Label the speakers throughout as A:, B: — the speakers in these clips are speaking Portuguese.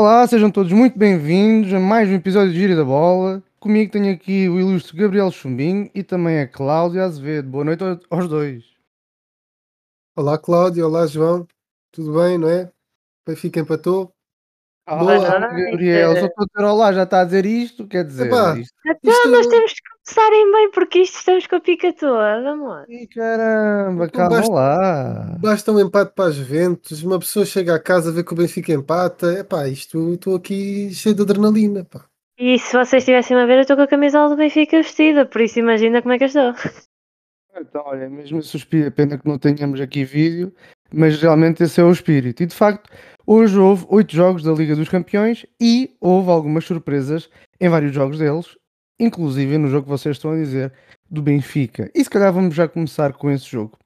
A: Olá, sejam todos muito bem-vindos a mais um episódio de Giro da Bola. Comigo tenho aqui o ilustre Gabriel Chumbinho e também a Cláudia Azevedo. Boa noite aos dois.
B: Olá, Cláudia. Olá, João. Tudo bem, não é? Benfica empatou.
A: Olá, Gabriel. Só estou a dizer olá, já está a dizer isto, quer dizer...
B: Epá,
A: isto...
C: Então nós temos que começarem bem porque isto estamos com a pica toda, amor.
A: Ih, caramba,
B: Então
A: calma
B: basta-
A: lá.
B: Basta um empate para as Juventus, uma pessoa chega a casa, vê que o Benfica empata. Epá, isto estou aqui cheio de adrenalina. Pá.
C: E se vocês estivessem a ver, eu estou com a camisola do Benfica vestida, por isso imagina como é que eu estou.
A: Então, olha, mesmo suspiro, pena que não tenhamos aqui vídeo, mas realmente esse é o espírito. E de facto, hoje houve oito jogos da Liga dos Campeões e houve algumas surpresas em vários jogos deles, inclusive no jogo que vocês estão a dizer do Benfica. E se calhar vamos já começar com esse jogo.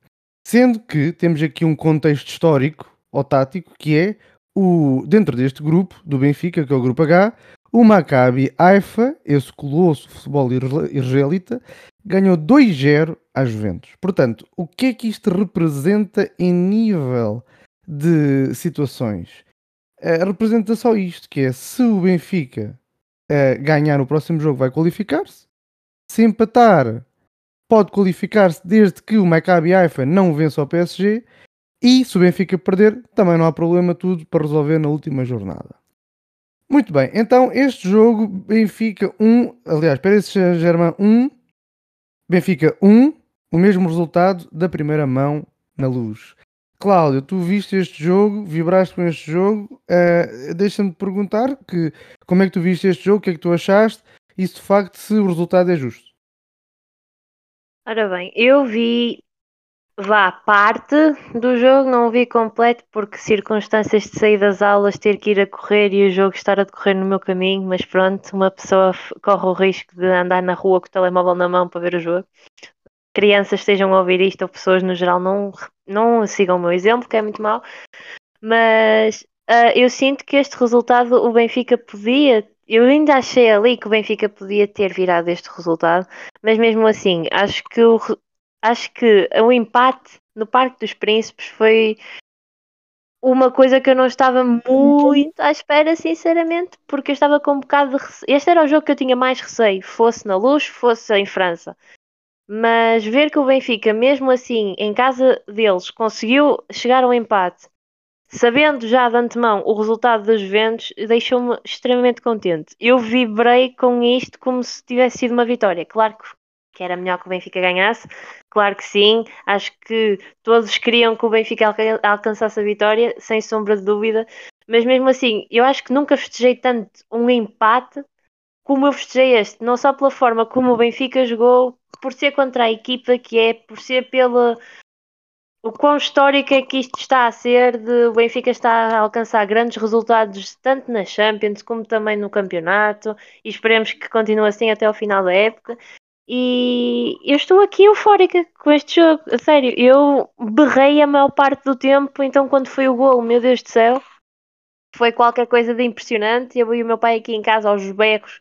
A: Sendo que temos aqui um contexto histórico ou tático que é o dentro deste grupo do Benfica, que é o grupo H, o Maccabi Haifa, esse colosso futebol isra- israelita, ganhou 2-0 às Juventus. Portanto, o que é que isto representa em nível de situações? Eh, representa só isto, que é se o Benfica eh, ganhar o próximo jogo vai qualificar-se, se empatar pode qualificar-se desde que o Maccabi Haifa não vença o PSG e se o Benfica perder também não há problema, tudo para resolver na última jornada. Muito bem, então este jogo Benfica 1, aliás, Paris Saint-Germain 1, Benfica 1, o mesmo resultado da primeira mão na luz. Cláudio, tu viste este jogo, vibraste com este jogo, eh, deixa-me perguntar que, como é que tu viste este jogo, o que é que tu achaste e se de facto se o resultado é justo.
C: Ora bem, eu vi, vá, parte do jogo, não o vi completo porque circunstâncias de sair das aulas, ter que ir a correr e o jogo estar a decorrer no meu caminho, mas pronto, uma pessoa corre o risco de andar na rua com o telemóvel na mão para ver o jogo. Crianças estejam a ouvir isto ou pessoas no geral não, não sigam o meu exemplo, que é muito mau, mas ah, eu sinto que este resultado o Benfica podia, eu ainda achei ali que o Benfica podia ter virado este resultado, mas mesmo assim, acho que o, acho que o empate no Parque dos Príncipes foi uma coisa que eu não estava muito à espera, sinceramente, porque eu estava com um bocado de. Este era o jogo que eu tinha mais receio, fosse na luz, fosse em França. Mas ver que o Benfica, mesmo assim, em casa deles, conseguiu chegar ao empate, sabendo já de antemão o resultado dos Juventus, deixou-me extremamente contente. Eu vibrei com isto como se tivesse sido uma vitória. Claro que, era melhor que o Benfica ganhasse, claro que sim. Acho que todos queriam que o Benfica alca- alcançasse a vitória, sem sombra de dúvida. Mas mesmo assim, eu acho que nunca festejei tanto um empate como eu festejei este, não só pela forma como o Benfica jogou, por ser contra a equipa que é, por ser pela o quão histórico é que isto está a ser, de o Benfica está a alcançar grandes resultados tanto na Champions como também no campeonato e esperemos que continue assim até ao final da época. E eu estou aqui eufórica com este jogo, a sério, eu berrei a maior parte do tempo, então quando foi o gol, meu Deus do céu, foi qualquer coisa de impressionante. Eu e o meu pai aqui em casa aos berros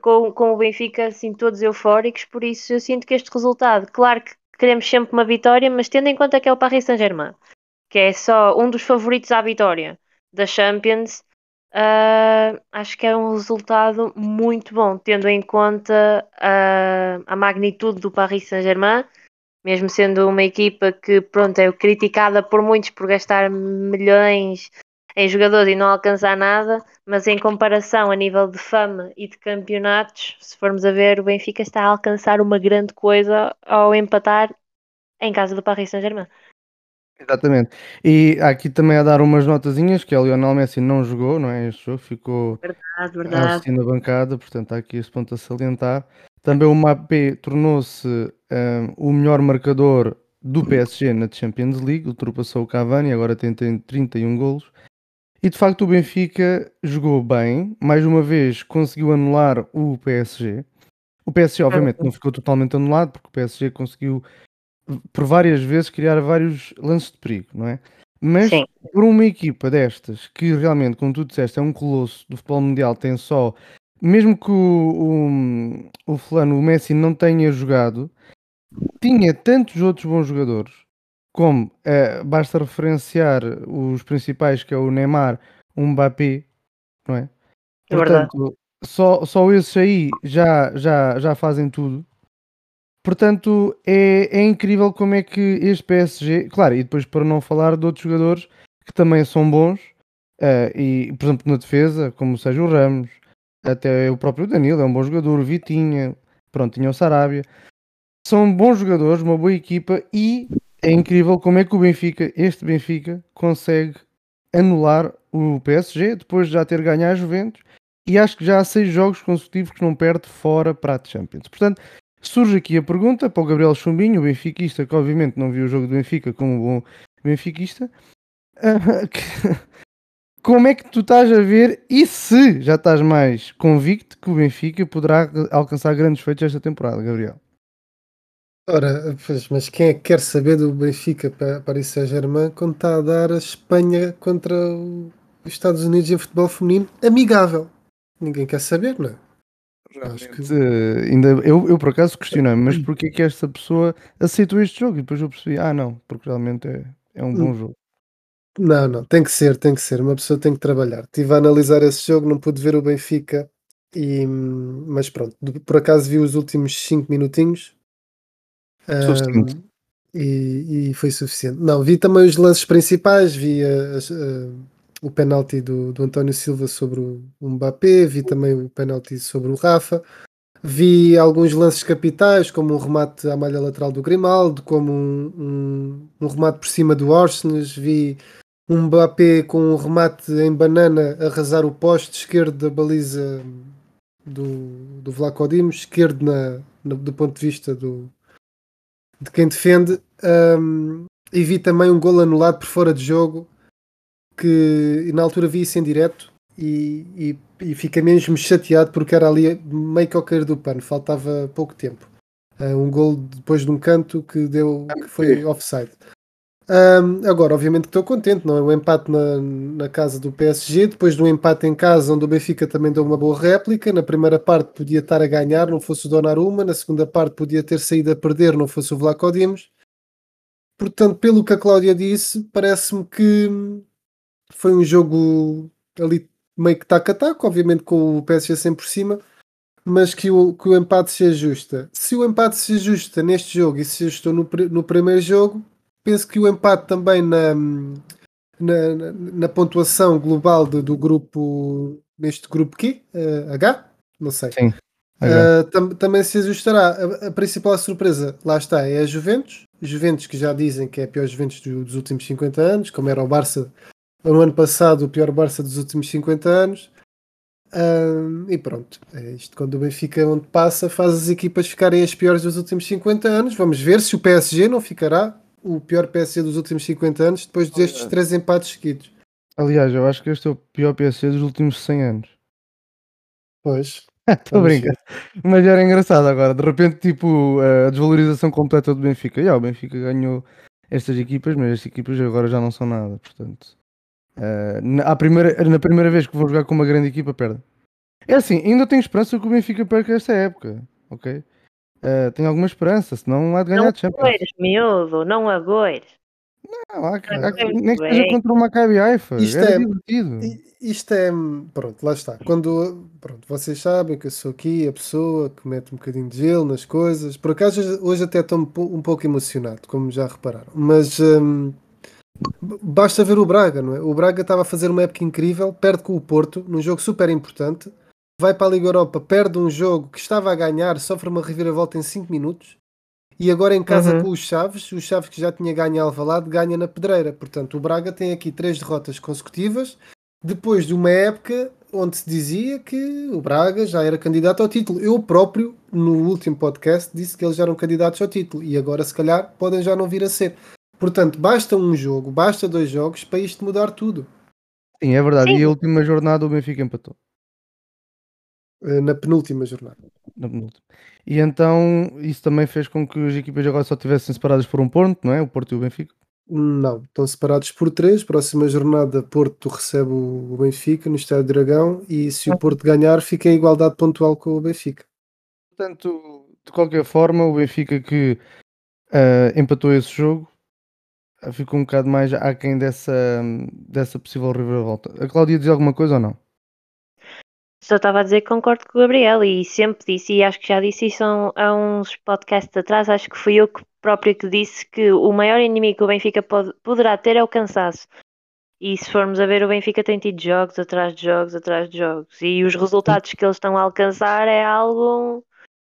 C: com, com o Benfica assim todos eufóricos, por isso eu sinto que este resultado, claro que queremos sempre uma vitória, mas tendo em conta que é o Paris Saint-Germain, que é só um dos favoritos à vitória da Champions, ah, acho que é um resultado muito bom, tendo em conta ah, a magnitude do Paris Saint-Germain, mesmo sendo uma equipa que pronto, é criticada por muitos por gastar milhões em jogadores e não alcançar nada, mas em comparação a nível de fama e de campeonatos, se formos a ver, o Benfica está a alcançar uma grande coisa ao empatar em casa do Paris Saint-Germain.
A: Exatamente. E há aqui também a dar umas notazinhas que o Lionel Messi não jogou, não é? Este jogo ficou
C: Verdade,
A: a
C: verdade.
A: assistir na bancada, portanto há aqui este ponto a salientar. Também o Mbappé tornou-se hum, o melhor marcador do PSG na Champions League, ultrapassou o Cavani, agora tem, tem 31 golos. E de facto o Benfica jogou bem, mais uma vez conseguiu anular o PSG. O PSG obviamente não ficou totalmente anulado, porque o PSG conseguiu por várias vezes criar vários lances de perigo, não é? Mas
C: Sim.
A: por uma equipa destas, que realmente, como tu disseste, é um colosso do futebol mundial, tem só, mesmo que o, o, o fulano, o Messi, não tenha jogado, tinha tantos outros bons jogadores, como eh, basta referenciar os principais, que é o Neymar, o Mbappé, não é?
C: É verdade.
A: Portanto, só, só esses aí já, já, já fazem tudo. Portanto, é, é incrível como é que este PSG, claro, e depois para não falar de outros jogadores que também são bons, eh, e por exemplo na defesa, como o Sérgio Ramos, até o próprio Danilo é um bom jogador, o Vitinha, pronto, tinha o Sarabia, são bons jogadores, uma boa equipa e é incrível como é que o Benfica, este Benfica, consegue anular o PSG depois de já ter ganho a Juventus e acho que já há seis jogos consecutivos que não perde fora para a Champions. Portanto, surge aqui a pergunta para o Gabriel Chumbinho, o benfiquista, que obviamente não viu o jogo do Benfica como bom benfiquista. Como é que tu estás a ver e se já estás mais convicto que o Benfica poderá alcançar grandes feitos esta temporada, Gabriel?
B: Ora, pois, mas quem é que quer saber do Benfica para Paris Saint-Germain quando está a dar a Espanha contra o- os Estados Unidos em futebol feminino amigável? Ninguém quer saber, não é? Acho que-
A: Eh, ainda, eu, eu por acaso questionei, mas porquê que esta pessoa aceitou este jogo? E depois eu percebi, ah não, porque realmente é, é um bom jogo.
B: Não, não, tem que ser, tem que ser. Uma pessoa tem que trabalhar. Estive a analisar esse jogo, não pude ver o Benfica, e, hum, mas pronto, por acaso vi os últimos 5 minutinhos. Hum, e, e foi suficiente. Não, vi também os lances principais, vi a- a- o penalti do, do António Silva sobre o Mbappé, vi também o penalti sobre o Rafa, vi alguns lances capitais, como um remate à malha lateral do Grimaldo, como um, um, um remate por cima do Orsnes, vi um Mbappé com um remate em banana arrasar o poste esquerdo da baliza do, do Vlaco Dimos, esquerdo na, na- do ponto de vista do, de quem defende. Um, e vi também um gol anulado por fora de jogo que na altura vi isso em direto e, e, e fiquei mesmo chateado porque era ali meio que ao cair do pano, faltava pouco tempo. Uh, um gol depois de um canto que deu que foi offside. Um, agora, obviamente que estou contente, não é? O empate na, na casa do PSG, depois de um empate em casa, onde o Benfica também deu uma boa réplica. Na primeira parte podia estar a ganhar, não fosse o Donnarumma. Na segunda parte podia ter saído a perder, não fosse o Vlaco Dimos. Portanto, pelo que a Cláudia disse, parece-me que foi um jogo ali meio que taco a taco, obviamente com o PSG sempre por cima, mas que o, que o empate se ajusta. Se o empate se ajusta neste jogo e se ajustou no, no primeiro jogo, penso que o empate também na, na, na- pontuação global do, do grupo, neste grupo Q, eh, H, não sei.
A: Sim.
B: Uh, tam- também se ajustará. A, a principal surpresa, lá está, é a Juventus. Juventus que já dizem que é a pior Juventus do- dos últimos 50 anos, como era o Barça no ano passado, o pior Barça dos últimos 50 anos. Um, e pronto, é isto. Quando o Benfica onde passa, faz as equipas ficarem as piores dos últimos 50 anos. Vamos ver se o PSG não ficará o pior PSG dos últimos 50 anos depois destes
A: Olha.
B: três empates seguidos.
A: Aliás, eu acho que este é o pior PSG dos últimos 100 anos.
B: Pois,
A: Estou brincar. Mas era engraçado agora, de repente, tipo, a desvalorização completa do Benfica. Já, o Benfica ganhou estas equipas, mas estas equipas agora já não são nada, portanto. eh, na, primeira, na primeira vez que vou jogar com uma grande equipa, perde. É assim, ainda tenho esperança que o Benfica perca esta época, ok? Eh, tenho alguma esperança, senão há de ganhar
C: Não
A: a Champions.
C: agoires, miúdo, não agoires.
A: Não, há, que-
C: Não
A: há nem que seja contra o Maccabi Haifa,
B: Isto é-
A: divertido.
B: Isto é, pronto, lá está. Quando, pronto, vocês sabem que eu sou aqui a pessoa que mete um bocadinho de gelo nas coisas. Por acaso, hoje- até estou um po- pouco emocionado, como já repararam. Mas hum, basta ver o Braga, não é? O Braga estava a fazer uma época incrível, perde com o Porto, num jogo super importante. Vai para a Liga Europa, perde um jogo que estava a ganhar, sofre uma reviravolta em 5 minutos. E agora em casa
C: Uhum.
B: com os Chaves, os Chaves que já tinha ganho em Alvalade, ganha na Pedreira. Portanto, o Braga tem aqui três derrotas consecutivas depois de uma época onde se dizia que o Braga já era candidato ao título. Eu próprio, no último podcast, disse que eles já eram candidatos ao título e agora, se calhar, podem já não vir a ser. Portanto, basta um jogo, basta dois jogos para isto mudar tudo.
A: Sim, é verdade.
C: Sim.
A: E a última jornada o Benfica empatou.
B: Eh, Na penúltima jornada.
A: na penúltima. E então isso também fez com que as equipas agora só estivessem separadas por um ponto, não é? O Porto e o Benfica.
B: Não, estão separados por três. Próxima jornada, Porto recebe o o Benfica no Estádio Dragão e se o Porto ganhar, fica em igualdade pontual com o Benfica.
A: Portanto, de qualquer forma, o Benfica que uh, empatou esse jogo ficou um bocado mais aquém dessa, dessa possível reviravolta. A Cláudia diz alguma coisa ou não?
C: Só estava a dizer que concordo com o Gabriel e sempre disse, e acho que já disse isso há uns podcasts atrás, acho que fui eu que, próprio que disse que o maior inimigo que o Benfica pode, poderá ter é o cansaço. E se formos a ver, o Benfica tem tido jogos atrás de jogos atrás de jogos. E os resultados que eles estão a alcançar é algo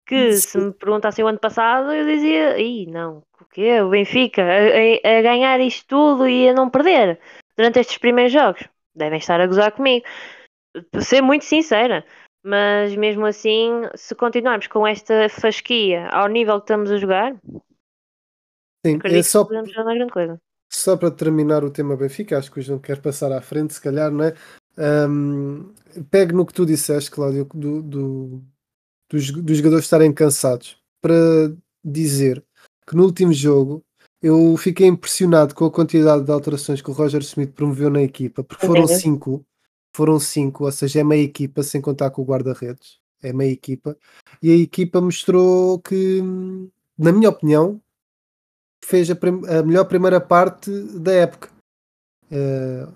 C: que, se me perguntassem o ano passado, eu dizia: Ih, não, o quê? O Benfica a, a, a ganhar isto tudo e a não perder durante estes primeiros jogos. Devem estar a gozar comigo. Para ser muito sincera. Mas mesmo assim, se continuarmos com esta fasquia ao nível que estamos a jogar,
B: Sim, é só,
C: que podemos jogar grande coisa.
B: só para terminar o tema Benfica, acho que o João quer passar à frente, se calhar, não é? Um, pegue no que tu disseste, Cláudio, do, do, dos, dos jogadores estarem cansados, para dizer que no último jogo eu fiquei impressionado com a quantidade de alterações que o Roger Smith promoveu na equipa, porque foram
C: Uhum.
B: cinco, foram cinco, ou seja, é meia equipa, sem contar com o guarda-redes, é meia equipa, e a equipa mostrou que, na minha opinião, fez a, a melhor primeira parte da época. Eh,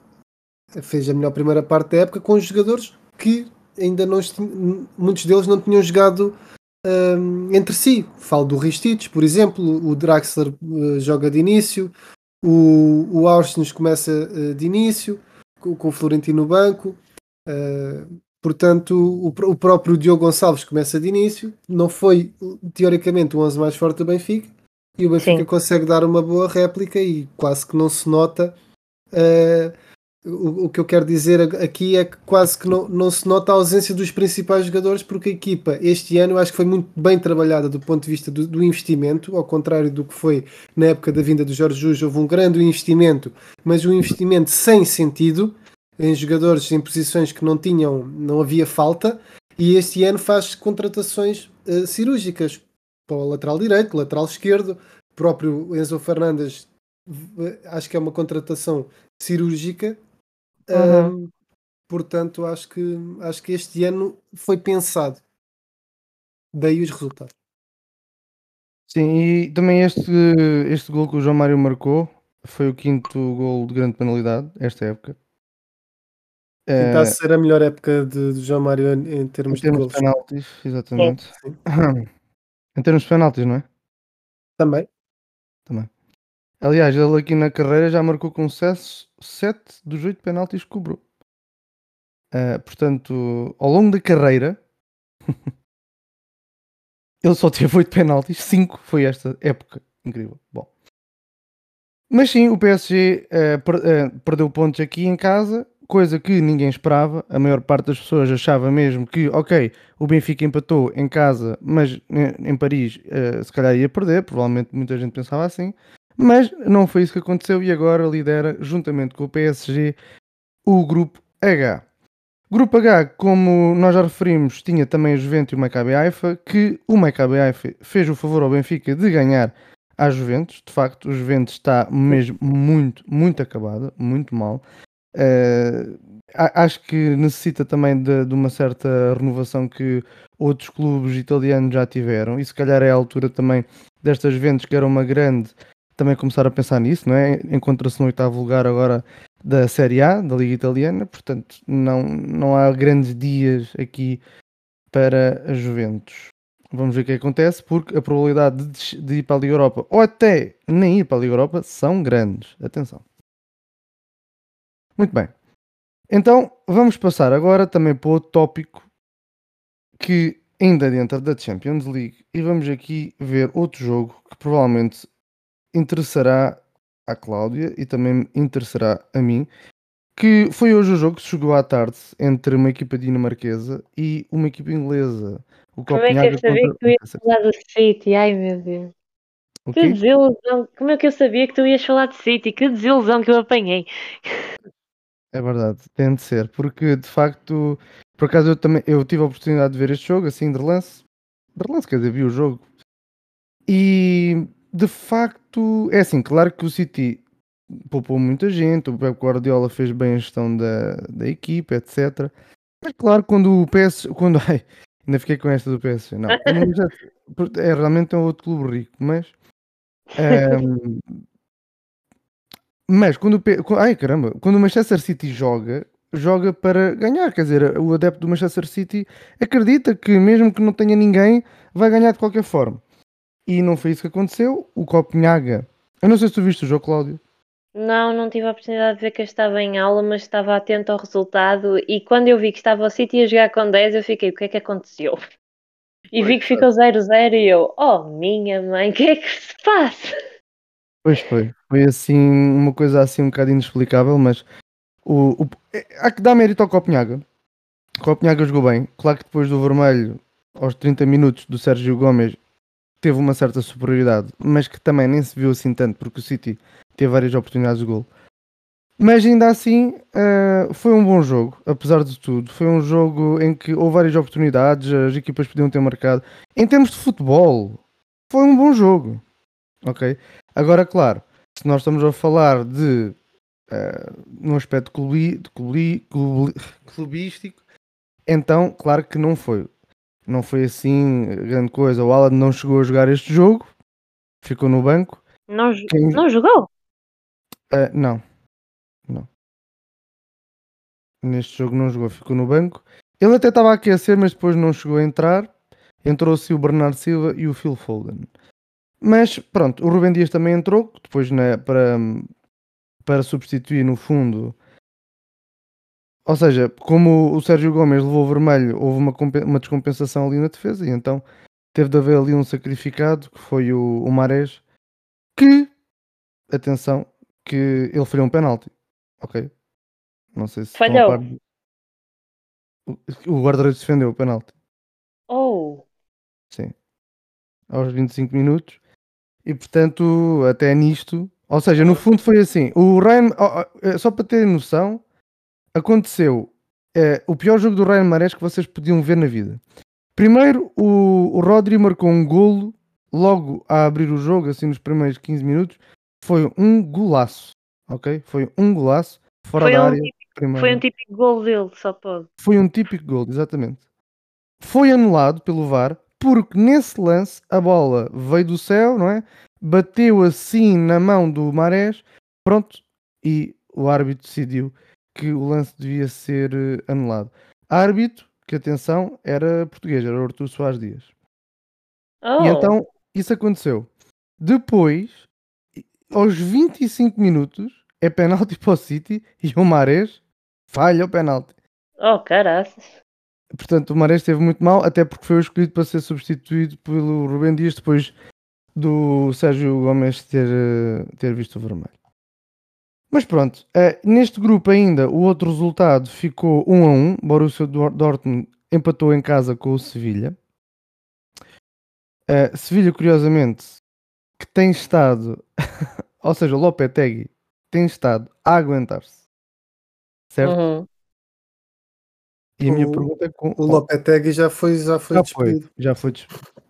B: fez a melhor primeira parte da época com os jogadores que ainda não muitos deles não tinham jogado hum, entre si. Falo do Ristich, por exemplo, o Draxler eh, joga de início, o, o Austin começa eh, de início, com, o Florentino no banco. eh, portanto, o, o próprio Diogo Gonçalves começa de início. Não foi, teoricamente, o 11 mais forte do Benfica. E o Benfica
C: Sim.
B: consegue dar uma boa réplica e quase que não se nota eh, o, o que eu quero dizer aqui é que quase que não, não se nota a ausência dos principais jogadores, porque a equipa este ano eu acho que foi muito bem trabalhada do ponto de vista do, do investimento, ao contrário do que foi na época da vinda do Jorge Jesus, houve um grande investimento, mas um investimento sem sentido em jogadores em posições que não tinham, não havia falta, e este ano faz contratações eh, cirúrgicas para o lateral direito, lateral esquerdo, próprio Enzo Fernandes v- acho que é uma contratação cirúrgica.
C: Uhum.
B: Ahm, portanto, acho que, acho que este ano foi pensado. Daí os resultados.
A: Sim, e também este, este gol que o João Mário marcou foi o quinto gol de grande penalidade esta época.
B: Está a
A: Eh,
B: ser a melhor época de, de João Mário em, em
A: em
B: termos de
A: termos
B: gols.
A: de penaltis, exatamente.
B: Sim.
A: Em termos de penaltis, não é?
B: Também.
A: Também. Aliás, ele aqui na carreira já marcou com sucesso 7 dos 8 penaltis que cobrou. Eh, portanto, ao longo da carreira, ele só teve 8 penaltis, 5 foi esta época. Incrível. Bom. Mas sim, o PSG eh, per- eh, perdeu pontos aqui em casa, coisa que ninguém esperava. A maior parte das pessoas achava mesmo que, ok, o Benfica empatou em casa, mas eh, em Paris eh, se calhar ia perder. Provavelmente muita gente pensava assim. Mas não foi isso que aconteceu e agora lidera, juntamente com o PSG, o grupo H. Grupo H, como nós já referimos, tinha também o Juventus e o Maccabi Haifa, que o Maccabi Haifa fez o favor ao Benfica de ganhar à Juventus. De facto, o Juventus está mesmo muito, muito acabado, muito mal. A- acho que necessita também de, de uma certa renovação que outros clubes italianos já tiveram e se calhar é a altura também destas Juventus que era uma grande também começar a pensar nisso, não é? Encontra-se no oitavo lugar agora da Série A, da Liga Italiana, portanto não, não há grandes dias aqui para a Juventus. Vamos ver o que acontece, porque a probabilidade de, de ir para a Liga Europa ou até nem ir para a Liga Europa são grandes. Atenção. Muito bem. Então vamos passar agora também para outro tópico que ainda dentro da Champions League e vamos aqui ver outro jogo que provavelmente interessará à Cláudia e também interessará a mim, que foi hoje o jogo que se jogou à tarde entre uma equipa dinamarquesa e uma equipa inglesa. O
C: Como é que eu sabia
A: contra
C: que tu ias falar do City? Ai meu Deus. Que desilusão. Como é que eu sabia que tu ias falar de City? Que desilusão que eu apanhei.
A: É verdade, tem de ser, porque de facto, por acaso eu também eu tive a oportunidade de ver este jogo, assim de relance, de relance, quer dizer, vi o jogo, e de facto, é assim, claro que o City poupou muita gente, o Pep Guardiola fez bem a gestão da, da equipa, etc. Mas claro, quando o PS, quando, ai, Ainda fiquei com esta do PSG. Não, é realmente é um outro clube rico, mas. ehm, mas quando o ai caramba, quando o Manchester City joga, joga para ganhar. Quer dizer, o adepto do Manchester City acredita que mesmo que não tenha ninguém, vai ganhar de qualquer forma. E não foi isso que aconteceu. O Copenhaga. Eu não sei se tu viste o jogo, Cláudio.
C: Não, não tive a oportunidade de ver que eu estava em aula, mas estava atento ao resultado e quando eu vi que estava o City a jogar com 10, eu fiquei, o que é que aconteceu? E vi que ficou 0-0 e eu, oh minha mãe, o que é que se passa?
A: Pois foi. Foi assim, uma coisa assim um bocado inexplicável, mas o, o- é- há que dar mérito ao Copenhaga. O Copenhaga jogou bem. Claro que depois do vermelho, aos 30 minutos do Sérgio Gomes, teve uma certa superioridade, mas que também nem se viu assim tanto, porque o City teve várias oportunidades de gol. Mas ainda assim, eh, foi um bom jogo, apesar de tudo. Foi um jogo em que houve várias oportunidades, as equipas podiam ter marcado. Em termos de futebol, foi um bom jogo. Ok? Agora, claro, se nós estamos a falar de eh, num aspecto clubi, clubi- clubi- clubístico, então, claro que não foi. Não foi assim grande coisa. O Alan não chegou a jogar este jogo, ficou no banco.
C: Não,
A: Quem-
C: não jogou?
A: Eh, não, não. Neste jogo não jogou, ficou no banco. Ele até estava a aquecer, mas depois não chegou a entrar. Entrou-se o Bernardo Silva e o Phil Foden. Mas pronto, o Rubem Dias também entrou, depois né, para, para substituir no fundo. Ou seja, como o Sérgio Gomes levou o vermelho, houve uma, uma descompensação ali na defesa e então teve de haver ali um sacrificado que foi o, o Marés, que, atenção, que ele falhou um penalti. Ok? Não sei se
C: Falhou.
A: par O, o guarda-redes defendeu o penalti.
C: Oh,
A: Sim. Aos 25 minutos. E portanto, até nisto. Ou seja, no fundo foi assim. O Ryan. eh, Só para terem noção, aconteceu eh, o pior jogo do Ryan Mares que vocês podiam ver na vida. Primeiro, o, o Rodri marcou um golo logo a abrir o jogo, assim nos primeiros 15 minutos. Foi um golaço. Ok? Foi um golaço. Fora
C: Foi
A: da
C: um
A: área.
C: típico- foi um típico gol dele, só pode.
A: Foi um típico gol, exatamente. Foi anulado pelo VAR porque nesse lance a bola veio do céu, não é? Bateu assim na mão do Marés, pronto, e o árbitro decidiu que o lance devia ser eh, anulado. Árbitro, que atenção, era português, era Artur Soares Dias.
C: Oh,
A: E então isso aconteceu. Depois, aos 25 minutos, é penalti para o City e o Marés falha o penalti.
C: oh caraças.
A: Portanto, o Marés esteve muito mal, até porque foi escolhido para ser substituído pelo Rubem Dias depois do Sérgio Gomes ter, eh, ter visto o vermelho. Mas pronto, eh, neste grupo ainda o outro resultado ficou 1 a 1. Borussia Dor- Dortmund empatou em casa com o Sevilha. Eh, Sevilha, curiosamente, que tem estado, ou seja, o Lopetegui tem estado a aguentar-se. Certo?
C: Uhum.
A: E a minha
B: O-
A: pergunta é com,
B: O Lopetegui já foi, já foi
A: já foi,
B: despedido.
A: já foi despedido.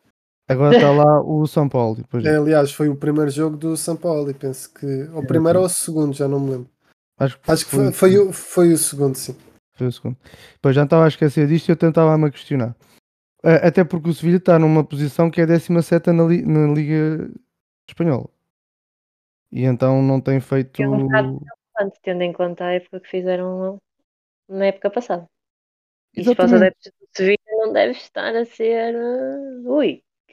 A: Agora está lá o São Paulo. Depois,
B: É, aliás, foi o primeiro jogo do São Paulo e penso que. Ou o primeiro ou o segundo, já não me lembro.
A: acho que,
B: Acho que foi, foi, o, foi o segundo, sim.
A: foi o segundo. Depois já estava a esquecer disto e eu tentava-me a questionar. Eh, Até porque o Sevilha está numa posição que é 17 na, li- na Liga Espanhola. E então não tem feito.
C: É um bocado Portanto, tendo em conta a época que fizeram na época passada. Isso para os
A: Exatamente.
C: adeptos do Sevilha não deve estar a ser. uh,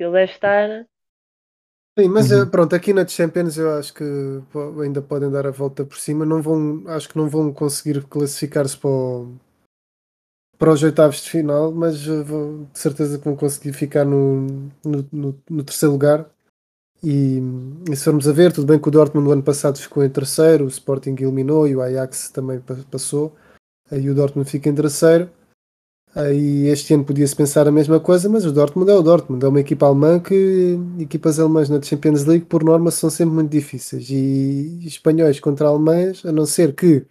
C: Ui, aquilo deve estar.
B: Sim, mas
A: Uhum.
B: eh, pronto, aqui na Champions eu acho que ainda podem dar a volta por cima. Não vão, acho que não vão conseguir classificar-se para, o- para os oitavos de final, mas eh, vão, de certeza que vão conseguir ficar no, no, no- no terceiro lugar. E, e se formos a ver, tudo bem que o Dortmund no ano passado ficou em terceiro, o Sporting eliminou e o Ajax também pa- passou. Aí o Dortmund fica em terceiro. Aí este ano podia-se pensar a mesma coisa, mas o Dortmund é o Dortmund, é uma equipa alemã que equipas alemãs na Champions League por norma são sempre muito difíceis e espanhóis contra alemães, a não ser que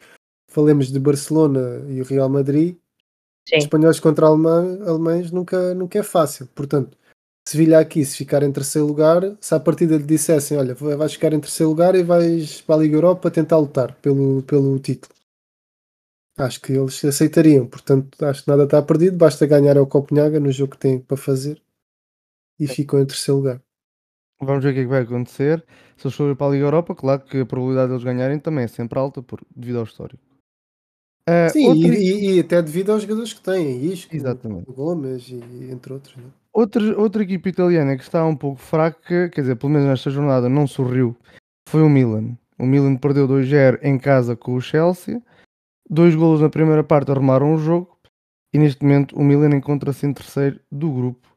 B: falemos de Barcelona e o Real Madrid,
C: Sim.
B: espanhóis contra alemã- alemães nunca, nunca é fácil. Portanto, Sevilha aqui, se ficar em terceiro lugar, se à partida lhe dissessem, olha, vais ficar em terceiro lugar e vais para a Liga Europa tentar lutar pelo, pelo título. Acho que eles aceitariam, portanto acho que nada está perdido, basta ganhar ao Copenhaga no jogo que têm para fazer e ficam em terceiro lugar.
A: Vamos ver o que é que vai acontecer. Se eles forem para a Liga Europa, claro que a probabilidade deles ganharem também é sempre alta por, devido ao histórico. Uh,
B: Sim, outra... e, e, até devido aos jogadores que têm, Isco,
A: Exatamente.
B: o Gomes e entre outros. Né?
A: Outra, outra equipa italiana que está um pouco fraca, quer dizer, pelo menos nesta jornada não sorriu, foi o Milan. O Milan perdeu 2-0 em casa com o Chelsea. Dois golos na primeira parte arrumaram o jogo. E neste momento o Milan encontra-se em terceiro do grupo.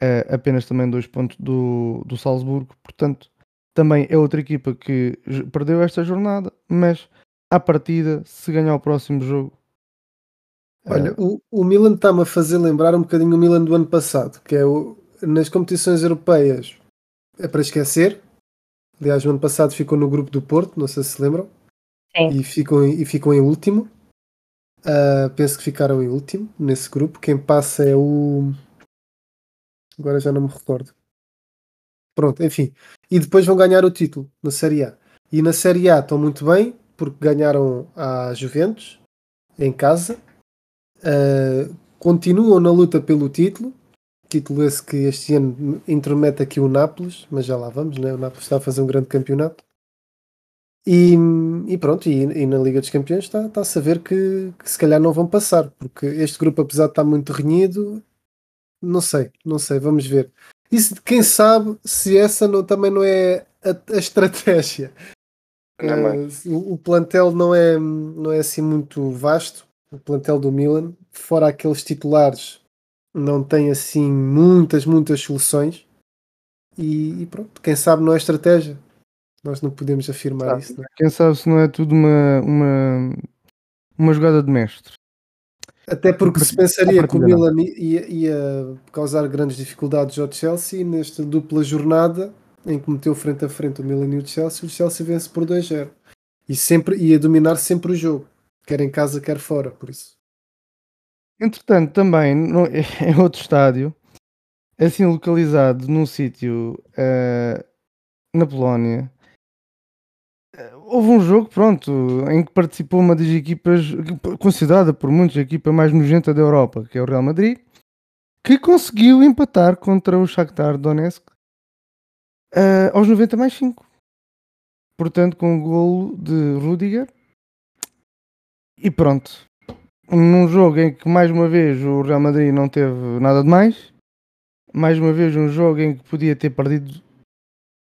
A: É, apenas também dois pontos do, do Salzburgo. Portanto, também é outra equipa que perdeu esta jornada. Mas à partida, se ganhar o próximo jogo.
B: Olha, é... o, o Milan está-me a fazer lembrar um bocadinho o Milan do ano passado, que é o, nas competições europeias é para esquecer, Aliás, no ano passado ficou no grupo do Porto, não sei se se lembram. E ficam, e ficam em último. Uh, penso que ficaram em último nesse grupo. Quem passa é o. Agora já não me recordo. Pronto, enfim. E depois vão ganhar o título na Série A. E na Série A estão muito bem, porque ganharam a Juventus em casa. Uh, continuam na luta pelo título Título esse que este ano intromete aqui o Nápoles, mas já lá vamos, né? o Nápoles está a fazer um grande campeonato. E, e pronto, e, e, na Liga dos Campeões está, está a saber que, que, se calhar não vão passar, porque este grupo, apesar de estar muito renhido, não sei, não sei, vamos ver. Isso, quem sabe se essa não, também não é a, a estratégia. Uh, o, o, plantel não é, não é assim muito vasto, o plantel do Milan, fora aqueles titulares não tem assim muitas, muitas soluções. E, e pronto, quem sabe não é estratégia. Nós não podemos afirmar
A: sabe,
B: isso. Não é?
A: Quem sabe se não é tudo uma, uma, uma jogada de mestre.
B: Até porque se pensaria que o Milan ia, ia, causar grandes dificuldades ao Chelsea nesta dupla jornada em que meteu frente a frente o Milan e o Chelsea, o Chelsea vence por 2-0 e sempre ia dominar sempre o jogo, quer em casa, quer fora, por isso.
A: Entretanto, também no, em outro estádio, assim localizado num sítio uh, na Polónia, houve um jogo, pronto, em que participou uma das equipas considerada por muitos a equipa mais nojenta da Europa, que é o Real Madrid, que conseguiu empatar contra o Shakhtar Donetsk uh, aos 90 mais 5. Portanto, com o golo de Rudiger. E pronto, num jogo em que mais uma vez o Real Madrid não teve nada de mais, mais uma vez um jogo em que podia ter perdido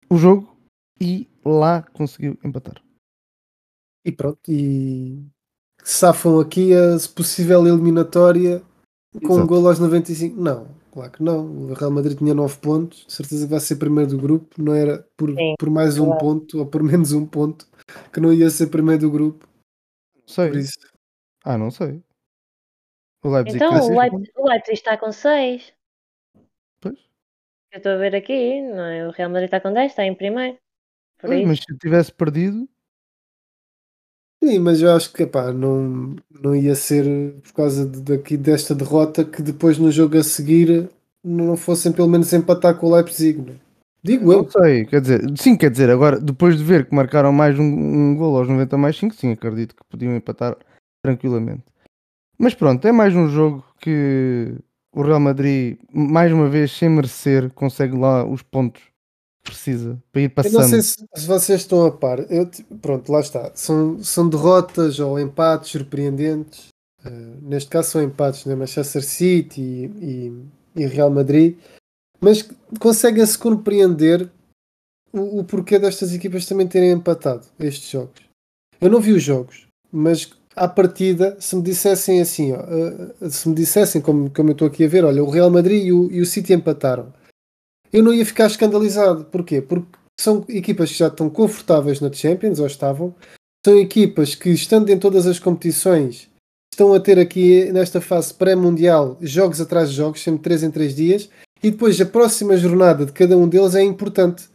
A: o jogo e lá conseguiu empatar.
B: E pronto, e safam aqui a possível eliminatória com Exato. um gol aos 95. Não, claro que não. O Real Madrid tinha 9 pontos, certeza que vai ser primeiro do grupo, não era por, por mais um ponto ou por menos um ponto que não ia ser primeiro do grupo.
A: Sei. Por isso ah, não sei.
C: O Leipzig Então, o Leipzig, o Leipzig está com 6.
A: Pois.
C: Eu estou a ver aqui, não é? O Real Madrid está com 10, está em primeiro.
A: Pois, mas se tivesse perdido,
B: Sim, mas eu acho que epá, não, não ia ser por causa de- daqui desta derrota que depois no jogo a seguir não fossem pelo menos empatar com o Leipzig. Não? é? Digo eu.
A: não sei, quer dizer, sim, quer dizer, agora depois de ver que marcaram mais um, um gol aos 90 mais 5, sim, acredito que podiam empatar tranquilamente. Mas pronto, é mais um jogo que o Real Madrid, mais uma vez, sem merecer, consegue lá os pontos precisa para ir passando. Eu
B: não sei se, se vocês estão a par. Eu, pronto, lá está. São, são derrotas ou empates surpreendentes. Uh, neste caso são empates, né? Manchester City e, e, e Real Madrid. Mas conseguem-se compreender o, o porquê destas equipas também terem empatado estes jogos. Eu não vi os jogos, mas à partida, se me dissessem assim, ó, uh, se me dissessem, como, como eu estou aqui a ver, olha, o Real Madrid e o, e o City empataram, eu não ia ficar escandalizado. Porquê? Porque são equipas que já estão confortáveis na Champions, ou estavam, são equipas que, estando em todas as competições, estão a ter aqui nesta fase pré-mundial jogos atrás de jogos, sempre 3 em 3 dias, e depois a próxima jornada de cada um deles é importante,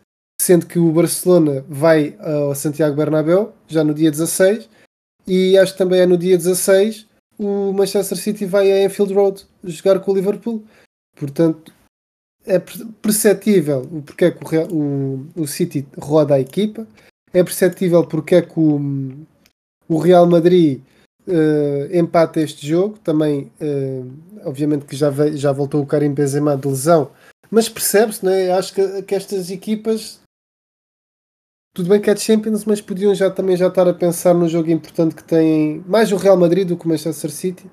B: sendo que o Barcelona vai ao Santiago Bernabéu, já no dia 16, e acho que também é no dia 16 o Manchester City vai a Anfield Road jogar com o Liverpool. Portanto, é perceptível o porque é que o, o, o City roda a equipa, é perceptível porque é que o, o Real Madrid uh, empata este jogo. Também, uh, obviamente, que já, veio, já voltou o Karim Benzema de lesão, mas percebe-se, é? Acho que, que estas equipas tudo bem que é de Champions, mas podiam já também já estar a pensar no jogo importante que têm, mais o Real Madrid do que o Manchester City,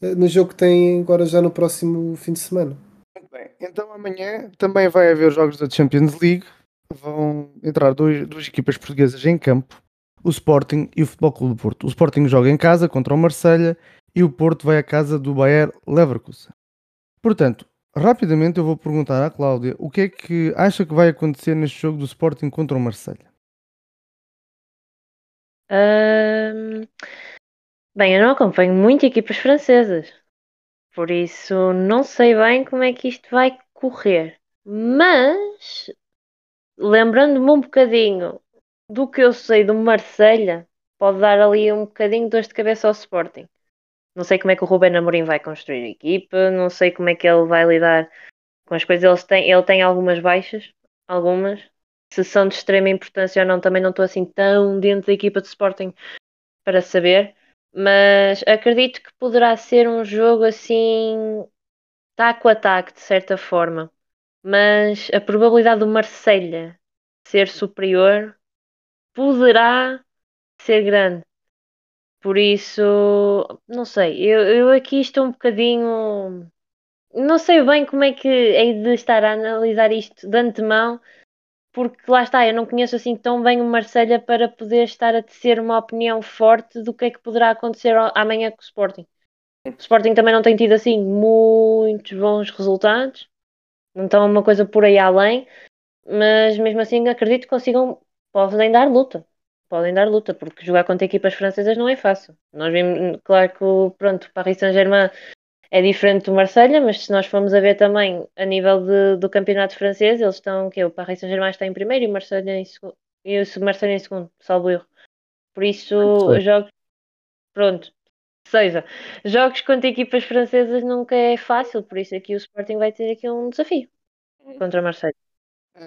B: eh, no jogo que têm agora já no próximo fim de semana.
A: Muito bem, então amanhã também vai haver jogos da Champions League, vão entrar dois, duas equipas portuguesas em campo, o Sporting e o Futebol Clube do Porto. O Sporting joga em casa contra o Marselha e o Porto vai à casa do Bayer Leverkusen. Portanto, Rapidamente eu vou perguntar à Cláudia o que é que acha que vai acontecer neste jogo do Sporting contra o Marselha.
C: bem, eu não acompanho muito equipas francesas, por isso não sei bem como é que isto vai correr. Mas lembrando-me um bocadinho do que eu sei do Marselha, pode dar ali um bocadinho de dor de cabeça ao Sporting. Não sei como é que o Ruben Amorim vai construir a equipa, não sei como é que ele vai lidar com as coisas. Ele tem, ele tem algumas baixas, algumas. Se são de extrema importância ou não, também não estou assim tão dentro da equipa de Sporting para saber. Mas acredito que poderá ser um jogo assim taco a taco, de certa forma. Mas a probabilidade do Marselha ser superior poderá ser grande. Por isso, não sei, eu, eu aqui estou um bocadinho. Não sei bem como é que hei de estar a analisar isto de antemão, porque lá está, eu não conheço assim tão bem o Marselha para poder estar a tecer uma opinião forte do que é que poderá acontecer amanhã com o Sporting. O Sporting também não tem tido assim muitos bons resultados, não estão uma coisa por aí além, mas mesmo assim acredito que consigam, podem dar luta podem dar luta, porque jogar contra equipas francesas não é fácil. Nós vimos, claro que o pronto, Paris Saint-Germain é diferente do Marselha, mas se nós formos a ver também a nível de, do campeonato francês, eles estão, que o Paris Saint-Germain está em primeiro e o Marselha em segundo, e o Marselha em segundo, salvo erro. Por isso, os jogos, pronto, seja, jogos contra equipas francesas nunca é fácil, por isso aqui o Sporting vai ter aqui um desafio contra o Marselha.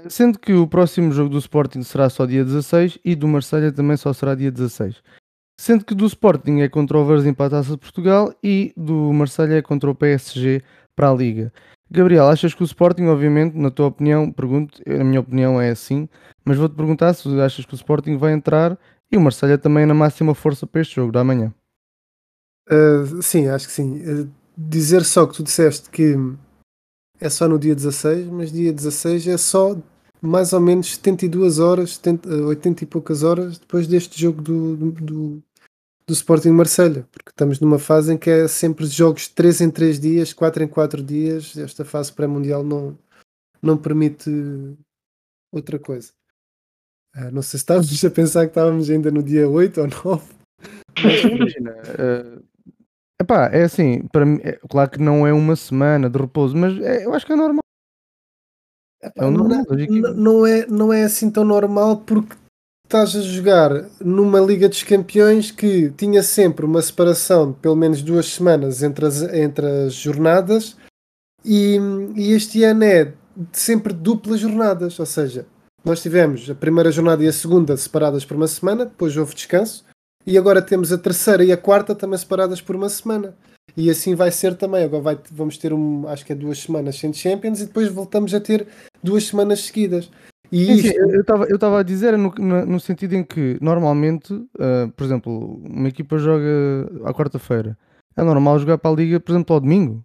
A: Sendo que o próximo jogo do Sporting será só dia 16 e do Marselha também só será dia 16. Sendo que do Sporting é contra o Varzim para a Taça de Portugal e do Marselha é contra o PSG para a Liga. Gabriel, achas que o Sporting, obviamente, na tua opinião, pergunto, na minha opinião é assim, mas vou-te perguntar se achas que o Sporting vai entrar e o Marselha também na máxima força para este jogo da manhã.
B: Uh, sim, acho que sim. Uh, dizer só que tu disseste que é só no dia 16, mas dia 16 é só mais ou menos 72 horas, 70, 80 e poucas horas depois deste jogo do, do, do Sporting Marselha, porque estamos numa fase em que é sempre jogos 3 em 3 dias, 4 em 4 dias. Esta fase pré-mundial não, não permite outra coisa. Uh, não sei se estávamos a pensar que estávamos ainda no dia 8 ou 9.
A: Mas imagina, uh, Epá, é assim, para mim, é, claro que não é uma semana de repouso, mas é, eu acho que é normal.
B: Epá, é normal não, não, é, não é assim tão normal porque estás a jogar numa Liga dos Campeões que tinha sempre uma separação de pelo menos duas semanas entre as, entre as jornadas e, e este ano é sempre duplas jornadas, ou seja, nós tivemos a primeira jornada e a segunda separadas por uma semana, depois houve descanso e agora temos a terceira e a quarta também separadas por uma semana. E assim vai ser também. Agora vai, vamos ter, um, acho que é duas semanas sem Champions e depois voltamos a ter duas semanas seguidas.
A: E isto... eu estava a dizer no, no, no, sentido em que normalmente, uh, por exemplo, uma equipa joga à quarta-feira. É normal jogar para a liga, por exemplo, ao domingo.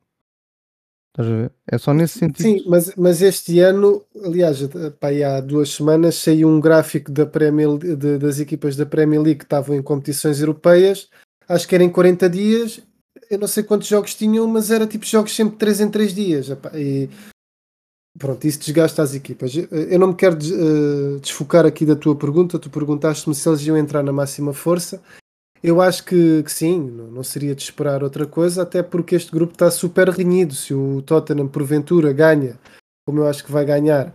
A: Estás a ver? É só nesse sentido.
B: Sim, mas, mas este ano, aliás, pá, há duas semanas saiu um gráfico da Premier, de, das equipas da Premier League que estavam em competições europeias. Acho que era em 40 dias. Eu não sei quantos jogos tinham, mas era tipo jogos sempre 3 em 3 dias. E pronto, isso desgasta as equipas. Eu não me quero uh, desfocar aqui da tua pergunta. Tu perguntaste-me se eles iam entrar na máxima força. Eu acho que, que sim, não, seria de esperar outra coisa, até porque este grupo está super renhido. Se o Tottenham porventura ganha, como eu acho que vai ganhar,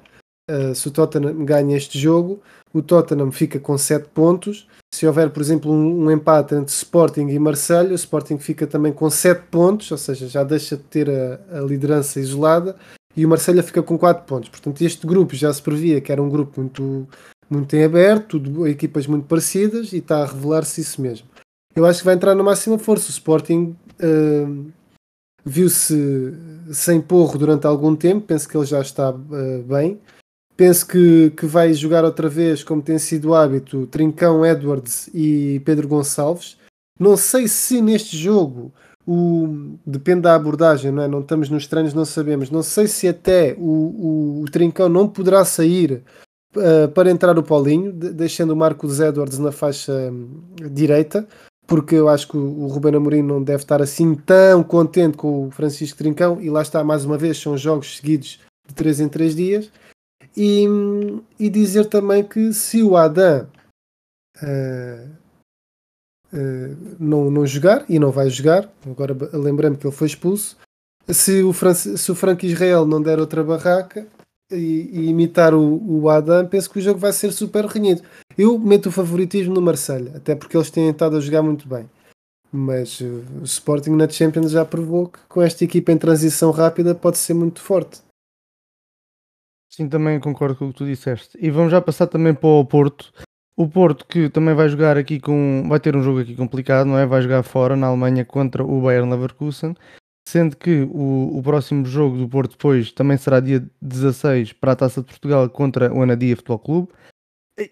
B: uh, se o Tottenham ganha este jogo, o Tottenham fica com 7 pontos. Se houver, por exemplo, um, um, empate entre Sporting e Marselha, o Sporting fica também com 7 pontos, ou seja, já deixa de ter a, a liderança isolada, e o Marselha fica com 4 pontos. Portanto, este grupo já se previa que era um grupo muito, muito em aberto, tudo, equipas muito parecidas, e está a revelar-se isso mesmo. Eu acho que vai entrar na máxima força. O Sporting uh, viu-se sem porro durante algum tempo, penso que ele já está uh, bem. Penso que, que vai jogar outra vez, como tem sido o hábito, Trincão, Edwards e Pedro Gonçalves. Não sei se neste jogo o, depende da abordagem, não é? Não estamos nos treinos, não sabemos. Não sei se até o, o, o Trincão não poderá sair uh, para entrar o Paulinho, de, deixando o Marcos Edwards na faixa um, direita, porque eu acho que o, Ruben Amorim não deve estar assim tão contente com o Francisco Trincão, e lá está, mais uma vez, são jogos seguidos de 3 em 3 dias. E, e dizer também que se o Adam uh, uh, não, não jogar, e não vai jogar, agora lembrando que ele foi expulso, se o, Fran se o Franco Israel não der outra barraca e, e imitar o, o, Adam, penso que o jogo vai ser super renhido. Eu meto o favoritismo no Marselha até porque eles têm estado a jogar muito bem. Mas uh, o Sporting na Champions já provou que com esta equipa em transição rápida pode ser muito forte.
A: Sim, também concordo com o que tu disseste. E vamos já passar também para o Porto. O Porto que também vai jogar aqui com. vai ter um jogo aqui complicado, não é? Vai jogar fora na Alemanha contra o Bayern Leverkusen. Sendo que o, o próximo jogo do Porto depois também será dia 16 para a Taça de Portugal contra o Anadia Futebol Clube.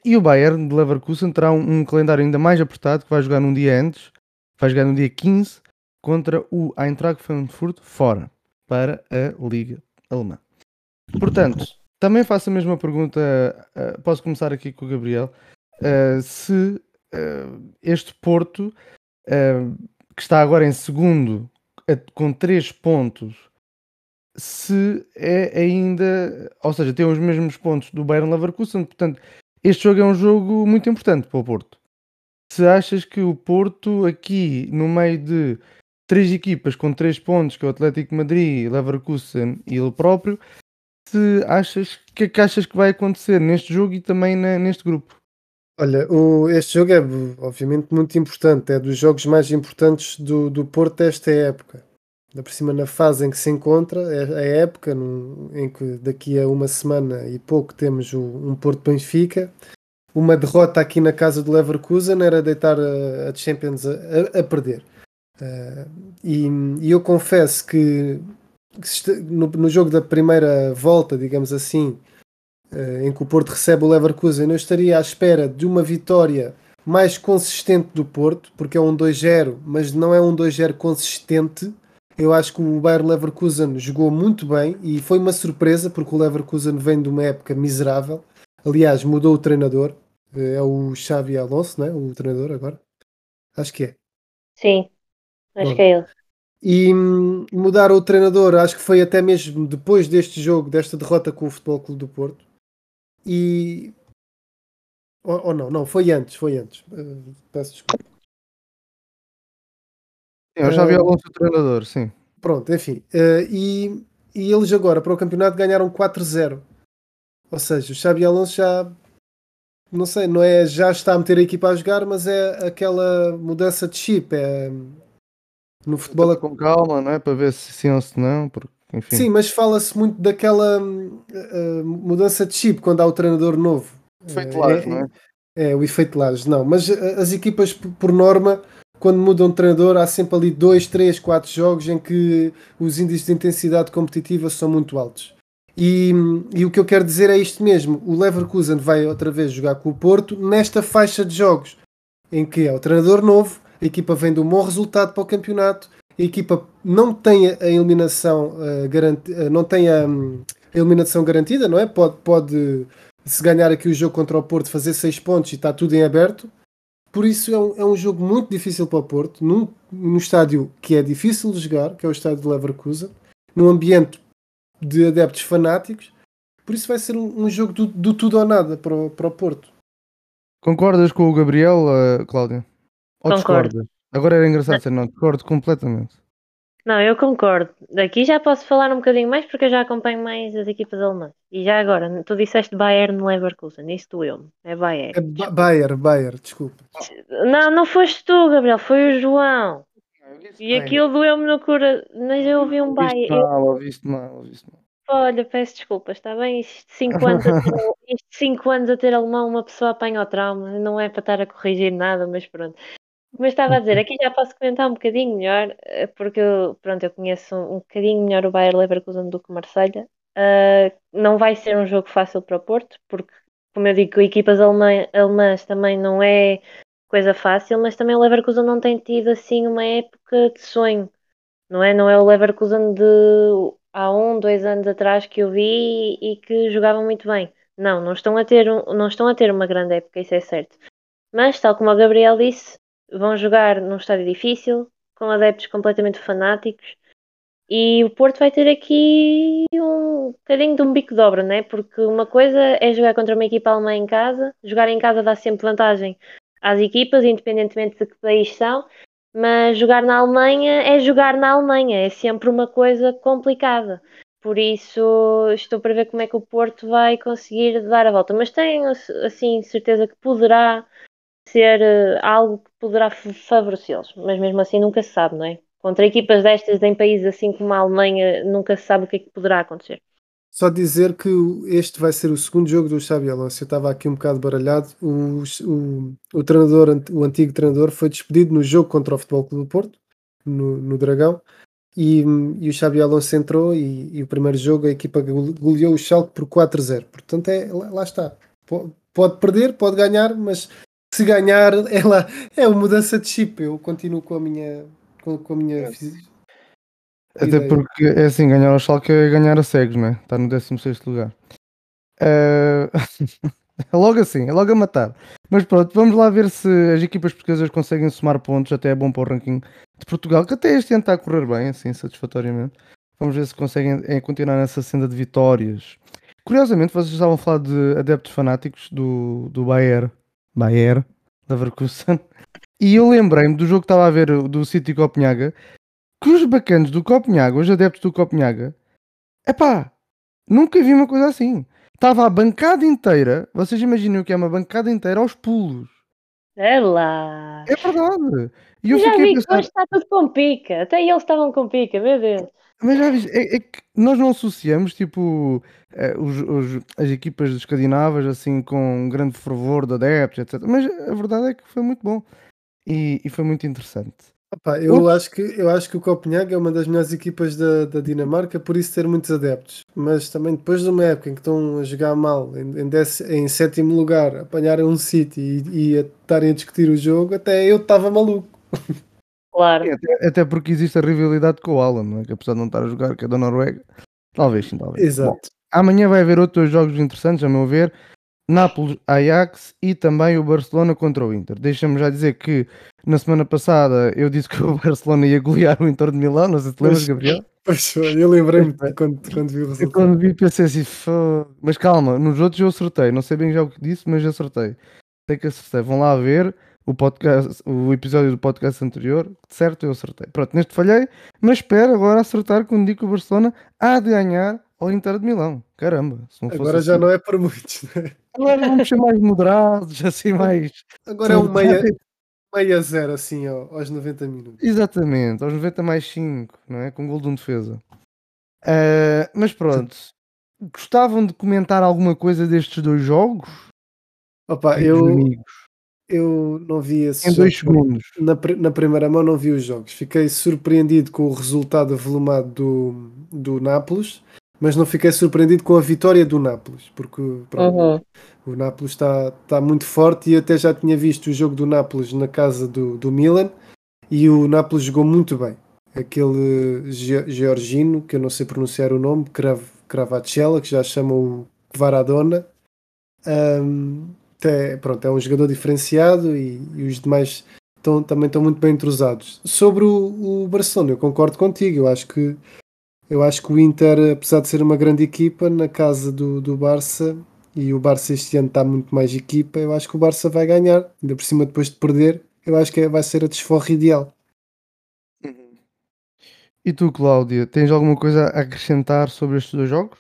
A: E o Bayern de Leverkusen terá um, um, calendário ainda mais apertado que vai jogar num dia antes, vai jogar no dia 15 contra o Eintracht Frankfurt fora para a Liga Alemã. Portanto, também faço a mesma pergunta, uh, posso começar aqui com o Gabriel, uh, se uh, este Porto, que está agora em segundo com 3 pontos, se é ainda, ou seja, tem os mesmos pontos do Bayern Leverkusen, portanto, este jogo é um jogo muito importante para o Porto. Se achas que o Porto aqui, no meio de três equipas com três pontos, que é o Atlético Madrid, Leverkusen e ele próprio, se achas que é que achas que vai acontecer neste jogo e também na, neste grupo?
B: Olha, o, este jogo é obviamente muito importante, é dos jogos mais importantes do, do Porto desta época. Da por cima na fase em que se encontra, é a época no, em que daqui a uma semana e pouco temos o, um Porto Benfica. Uma derrota aqui na casa do Leverkusen era deitar a, a Champions a, a, perder. Uh, e, e, eu confesso que no, no, jogo da primeira volta, digamos assim, uh, em que o Porto recebe o Leverkusen, eu estaria à espera de uma vitória mais consistente do Porto, porque é um 2-0, mas não é um 2-0 consistente. Eu acho que o Bayern Leverkusen jogou muito bem e foi uma surpresa, porque o Leverkusen vem de uma época miserável. Aliás, mudou o treinador, eh, é o Xavi Alonso, não é? O treinador agora. Acho que é.
C: Sim, acho Bom. que é ele.
B: E mudar o treinador, acho que foi até mesmo depois deste jogo, desta derrota com o Futebol Clube do Porto. E. Ou, ou não, não, foi antes, foi antes. Uh, peço desculpa.
A: Eu já vi uh, Alonso treinador, sim.
B: Pronto, enfim. Uh, e, e eles agora, para o campeonato, ganharam 4-0. Ou seja, o Xabi Alonso já. Não sei, não é já está a meter a equipa a jogar, mas é aquela mudança de chip. É,
A: no futebol. Com calma, não é? Para ver se sim ou se não. Porque, enfim.
B: Sim, mas fala-se muito daquela uh, mudança de chip quando há o treinador novo.
A: Efeito é, não é?
B: É, o efeito Lages, não. Mas as equipas, por norma, quando mudam de treinador, há sempre ali dois, três, quatro jogos em que os índices de intensidade competitiva são muito altos. E, e, o que eu quero dizer é isto mesmo: o Leverkusen vai outra vez jogar com o Porto nesta faixa de jogos, em que é o treinador novo, a equipa vem de um bom resultado para o campeonato, a equipa não tem a eliminação, uh, garanti uh, não tem a, um, a, eliminação garantida, não é? Pode, pode, se ganhar aqui o jogo contra o Porto, fazer 6 pontos e está tudo em aberto. Por isso é um, é um jogo muito difícil para o Porto, num, num estádio que é difícil de jogar, que é o estádio de Leverkusen, num ambiente de adeptos fanáticos. Por isso vai ser um, um jogo do, do, tudo ou nada para o, para o Porto.
A: Concordas com o Gabriel, uh, Cláudia? Ou Concordo. Agora era engraçado ser não, discordo completamente.
C: Não, eu concordo. Daqui já posso falar um bocadinho mais porque eu já acompanho mais as equipas alemãs. E já agora, tu disseste Bayern Leverkusen, isso doeu-me. É Bayern. É
B: ba Bayer, Bayer, desculpa.
C: Não, não foste tu, Gabriel, foi o João. E aquilo doeu-me no cura, mas eu ouvi um Bayern.
A: Mal, ouviste mal, ouviste mal.
C: Olha, peço desculpas, está bem? Isto 5 anos, a ter, isto cinco anos a ter alemão, uma pessoa apanha o trauma, não é para estar a corrigir nada, mas pronto. Eu estava a dizer, aqui já posso comentar um bocadinho melhor, eh, porque eu, pronto, eu conheço um, bocadinho melhor o Bayer Leverkusen do que o Marselha. Uh, não vai ser um jogo fácil para o Porto, porque, como eu digo, equipas alemã, alemãs também não é coisa fácil, mas também o Leverkusen não tem tido assim uma época de sonho, não é? Não é o Leverkusen de há um, dois anos atrás que eu vi e, que jogavam muito bem. Não, não estão, a ter um, não estão a ter uma grande época, isso é certo. Mas, tal como o Gabriel disse, vão jogar num estádio difícil, com adeptos completamente fanáticos, e o Porto vai ter aqui um bocadinho de um bico de obra, né? Porque uma coisa é jogar contra uma equipa alemã em casa, jogar em casa dá sempre vantagem às equipas, independentemente de que país são, mas jogar na Alemanha é jogar na Alemanha, é sempre uma coisa complicada. Por isso estou para ver como é que o Porto vai conseguir dar a volta. Mas tenho assim certeza que poderá ser uh, algo que poderá favorecê-los. Mas mesmo assim nunca se sabe, não é? Contra equipas destas em países assim como a Alemanha, nunca se sabe o que é que poderá acontecer.
B: Só dizer que este vai ser o segundo jogo do Xabi Alonso. Eu estava aqui um bocado baralhado. O, o, o, treinador, o antigo treinador, foi despedido no jogo contra o Futebol Clube do Porto, no, no Dragão, e, e, o Xabi Alonso entrou e, e, o primeiro jogo a equipa goleou o Schalke por 4-0. Portanto, é, lá está. Pode perder, pode ganhar, mas se ganhar, ela é uma mudança de chip. Eu continuo com a minha, com, com a minha é.
A: Até porque é assim, ganhar o Schalke é ganhar a cegos, não é? Está no 16 lugar. Uh... é logo assim, é logo a matar. Mas pronto, vamos lá ver se as equipas portuguesas conseguem somar pontos, até é bom para o ranking de Portugal, que até este ano está a correr bem, assim, satisfatoriamente. Vamos ver se conseguem é, continuar nessa senda de vitórias. Curiosamente, vocês estavam a falar de adeptos fanáticos do, do Bayer, Bayer, da Verkusen, e eu lembrei-me do jogo que estava a ver do City Copenhaga, que os bacanos do Copenhaga, os adeptos do Copenhaga, epá, nunca vi uma coisa assim. Estava a bancada inteira, vocês imaginam o que é uma bancada inteira aos pulos.
C: É lá.
A: É verdade.
C: E eu já vi que hoje está tudo com pica. Até eles estavam com pica, meu Deus.
A: Mas já viste, é, é, que nós não associamos tipo é, os, os, as equipas escandinavas assim com um grande fervor de adeptos, etc. Mas a verdade é que foi muito bom e, e foi muito interessante.
B: Opa, eu, acho que, eu acho que o Copenhague é uma das melhores equipas da, da Dinamarca, por isso ter muitos adeptos. Mas também depois de uma época em que estão a jogar mal, em, em, dec, em sétimo lugar, apanharem um City e, e a estarem a discutir o jogo, até eu estava maluco.
C: Claro.
A: Até, até, porque existe a rivalidade com o Alan, não é? que apesar de não estar a jogar, que é da Noruega, talvez sim, talvez.
B: Exato. Bom,
A: amanhã vai haver outros jogos interessantes, a meu ver. Nápoles, Ajax e também o Barcelona contra o Inter. Deixa-me já dizer que na semana passada eu disse que o Barcelona ia golear o Inter de Milão, não sei se te lembras, Gabriel?
B: Pois foi, eu lembrei-me quando, quando vi o resultado.
A: quando vi pensei assim, mas calma, nos outros eu acertei, não sei bem já o que disse, mas acertei. Sei que acertei, vão lá ver o, podcast, o episódio do podcast anterior, de certo eu acertei. Pronto, neste falhei, mas espero agora acertar quando digo que o Barcelona há de ganhar ao Inter de Milão. Caramba,
B: agora já assim. não é por muitos, né?
A: Agora vamos ser mais moderados, assim mais.
B: Agora é um meia, meia zero, assim, aos 90 minutos.
A: Exatamente, aos 90 mais 5, não é? Com gol de um defesa. Uh, mas pronto, gostavam de comentar alguma coisa destes dois jogos?
B: Opa, eu, eu não vi esses
A: Em dois segundos.
B: Na, na primeira mão não vi os jogos. Fiquei surpreendido com o resultado avolumado do, do Nápoles mas não fiquei surpreendido com a vitória do Nápoles, porque pronto, uhum. o Nápoles está, está muito forte e até já tinha visto o jogo do Nápoles na casa do, do Milan e o Nápoles jogou muito bem. Aquele georgino, que eu não sei pronunciar o nome, Crav, Cravacella, que já chamam Varadona, um, até, pronto, é um jogador diferenciado e, e os demais também estão muito bem entrosados. Sobre o, o Barcelona, eu concordo contigo, eu acho que eu acho que o Inter, apesar de ser uma grande equipa, na casa do, do Barça, e o Barça este ano está muito mais equipa, eu acho que o Barça vai ganhar, ainda por cima depois de perder, eu acho que vai ser a desforra ideal.
A: Uhum. E tu, Cláudia, tens alguma coisa a acrescentar sobre estes dois jogos?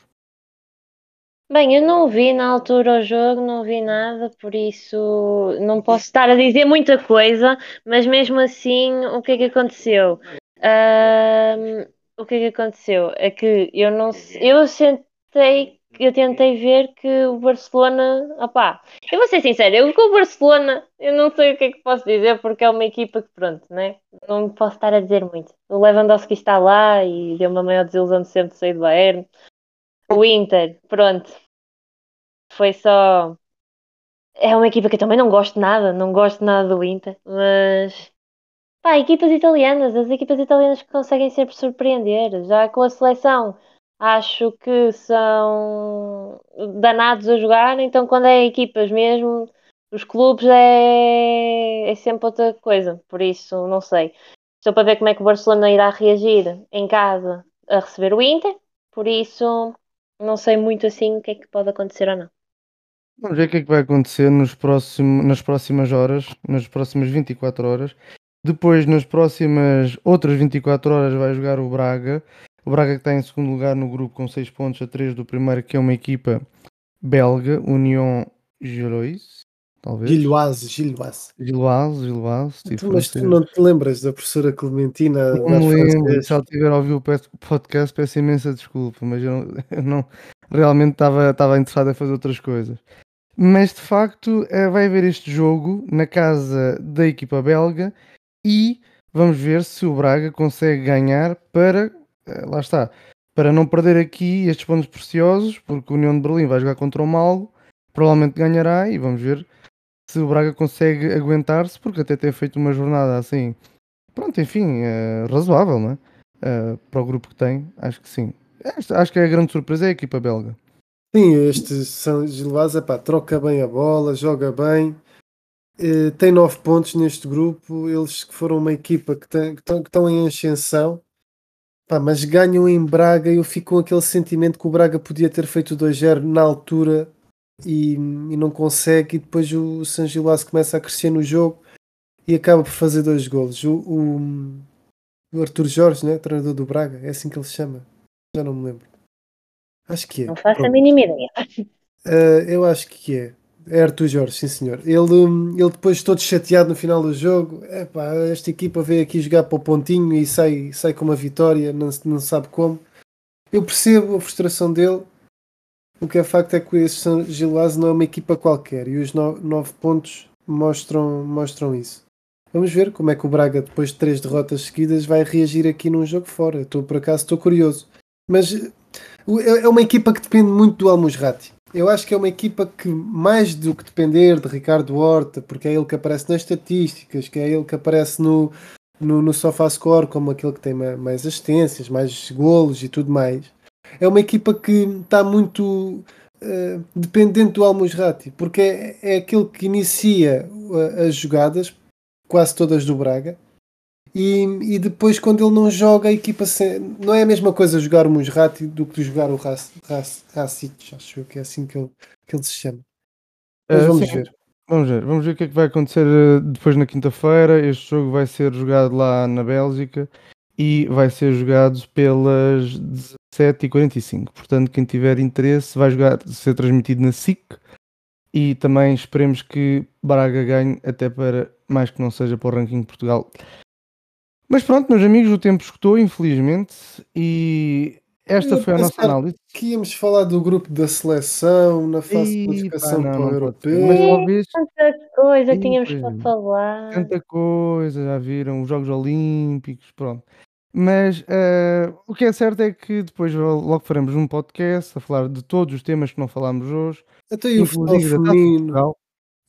C: Bem, eu não vi na altura o jogo, não vi nada, por isso não posso estar a dizer muita coisa, mas mesmo assim, o que é que aconteceu? O que é que aconteceu? É que eu não eu sentei eu tentei ver que o Barcelona, opá, eu vou ser sincera, eu com o Barcelona, eu não sei o que é que posso dizer, porque é uma equipa que, pronto, né? não posso estar a dizer muito. O Lewandowski está lá e deu uma maior desilusão de sempre sair do Bayern. O Inter, pronto, foi só. É uma equipa que eu também não gosto nada, não gosto nada do Inter, mas Pá, equipas italianas, as equipas italianas que conseguem sempre surpreender. Já com a seleção, acho que são danados a jogar, então quando é equipas mesmo, os clubes é, é sempre outra coisa. Por isso, não sei. Estou para ver como é que o Barcelona irá reagir em casa a receber o Inter, por isso não sei muito assim o que é que pode acontecer ou não.
A: Vamos ver o que é que vai acontecer nos próximo, nas próximas horas, nas próximas 24 horas. Depois, nas próximas outras 24 horas, vai jogar o Braga. O Braga que está em segundo lugar no grupo com 6 pontos a 3 do primeiro, que é uma equipa belga, Union Gilois, talvez.
B: Gilloise, Gilloise.
A: Gilloise, Gilloise.
B: Tipo, mas tu não te lembras da professora Clementina?
A: Não me lembro, se ela tiver a ouvir o podcast, peço imensa desculpa, mas eu, eu não realmente estava, estava interessado em fazer outras coisas. Mas de facto eh, vai haver este jogo na casa da equipa belga e vamos ver se o Braga consegue ganhar para, eh, lá está, para não perder aqui estes pontos preciosos, porque o União de Berlim vai jogar contra o Malgo, provavelmente ganhará e vamos ver se o Braga consegue aguentar-se, porque até tem feito uma jornada assim, pronto, enfim, é, razoável, não é? é? para o grupo que tem, acho que sim. Acho que é a grande surpresa é a equipa belga.
B: Sim, este São Gilvaz, troca bem a bola, joga bem, eh, tem nove pontos neste grupo. Eles que foram uma equipa que estão em ascensão, pá, mas ganham em Braga. Eu fico com aquele sentimento que o Braga podia ter feito 2-0 na altura e, e, não consegue. E depois o San Gilás começa a crescer no jogo e acaba por fazer dois golos. O, o, o Arthur Jorge, né, treinador do Braga, é assim que ele se chama. Já não me lembro. Acho que é.
C: Não faço Pronto. a mínima ideia.
B: Uh, eu acho que é. É Arthur Jorge, sim senhor. Ele, ele depois todo chateado no final do jogo, epá, esta equipa veio aqui jogar para o pontinho e sai, sai com uma vitória, não, não sabe como. Eu percebo a frustração dele. O que é facto é que esse São Gilásio não é uma equipa qualquer e os no, nove pontos mostram, mostram isso. Vamos ver como é que o Braga, depois de três derrotas seguidas, vai reagir aqui num jogo fora. Estou por acaso estou curioso. Mas é, é uma equipa que depende muito do Almusrati eu acho que é uma equipa que, mais do que depender de Ricardo Horta, porque é ele que aparece nas estatísticas, que é ele que aparece no, no, no SofaScore como aquele que tem mais assistências, mais golos e tudo mais, é uma equipa que está muito uh, dependente do Almusrati, porque é, é aquele que inicia uh, as jogadas, quase todas do Braga, e, e depois, quando ele não joga, a equipa se... não é a mesma coisa jogar o Musrati do que jogar o Racic, acho que é assim que ele, que ele se chama. Mas uh, vamos sim. ver.
A: Vamos ver, vamos ver o que é que vai acontecer eh, depois na quinta-feira. Este jogo vai ser jogado lá na Bélgica e vai ser jogado pelas 17h45. Portanto, quem tiver interesse vai jogar, ser transmitido na SIC e também esperemos que Braga ganhe, até para mais que não seja para o ranking de Portugal. Mas pronto, meus amigos, o tempo escutou, infelizmente, e esta foi a nossa análise.
B: Que íamos falar do grupo da seleção, na fase de qualificação para o europeu. Mas
C: talvez. Tanta coisa tínhamos para falar.
A: Tanta coisa, já viram, os Jogos Olímpicos, pronto. Mas uh, o que é certo é que depois logo faremos um podcast a falar de todos os temas que não falámos hoje.
B: Até o futebol feminino.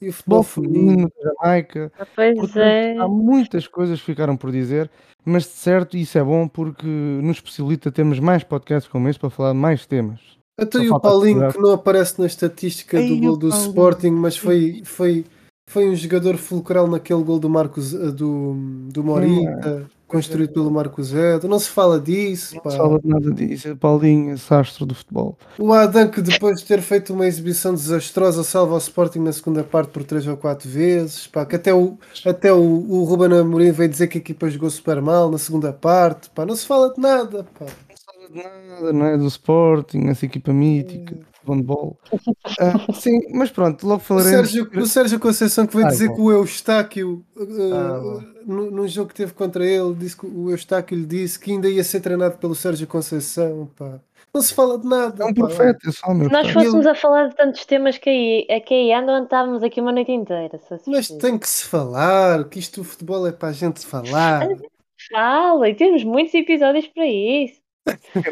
A: E o futebol feminino da Jamaica.
C: Ah, pois é.
A: Há muitas coisas que ficaram por dizer, mas de certo isso é bom porque nos possibilita termos mais podcasts como este para falar de mais temas.
B: Até o Paulinho que não aparece na estatística Ei, do gol do Paulinho. Sporting, mas foi, foi, foi um jogador fulcral naquele gol do Marcos do, do Morita construído pelo Marco Zé. Não se fala disso.
A: Não pá. se fala de nada disso. É Paulinho, esse astro do futebol.
B: O Adam, que depois de ter feito uma exibição desastrosa, salva o Sporting na segunda parte por 3 ou 4 vezes. Pá, que até o, até o, o Ruben Amorim veio dizer que a equipa jogou super mal na segunda parte. Pá, não se fala de nada. Pá.
A: Não se fala de nada, não é? Do Sporting, essa equipa mítica handball. Uh, sim, mas pronto, logo falaremos.
B: O Sérgio, o Sérgio Conceição que veio ah, dizer bom. que o Eustáquio, uh, ah, no, no, jogo que teve contra ele, disse que o Eustáquio lhe disse que ainda ia ser treinado pelo Sérgio Conceição. Pá. Não se fala de nada.
A: É um profeta, é só, meu.
C: Se nós
A: portanto.
C: fôssemos a falar de tantos temas que aí, é que aí andam, estávamos aqui uma noite inteira.
B: Mas tem que se falar, que isto o futebol é para a gente falar.
C: Fala, e temos muitos episódios para isso.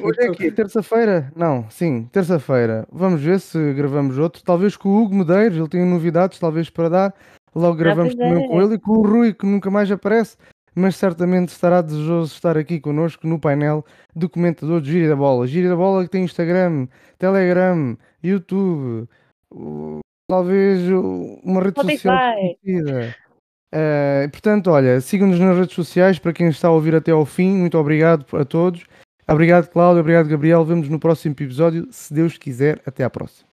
A: Hoje é aqui, terça-feira? Não, sim, terça-feira. Vamos ver se gravamos outro. Talvez com o Hugo Medeiros, ele tem novidades, talvez para dar. Logo gravamos
C: pois
A: também
C: é.
A: com ele e com o Rui, que nunca mais aparece, mas certamente estará desejoso de estar aqui connosco no painel do comentador de Gíria da Bola. Gíria da Bola que tem Instagram, Telegram, YouTube, talvez uma rede social conhecida. Eh, portanto, olha, sigam-nos nas redes sociais para quem está a ouvir até ao fim. Muito obrigado a todos. Obrigado, Cláudio. Obrigado, Gabriel. Vemos no próximo episódio, se Deus quiser. Até à próxima.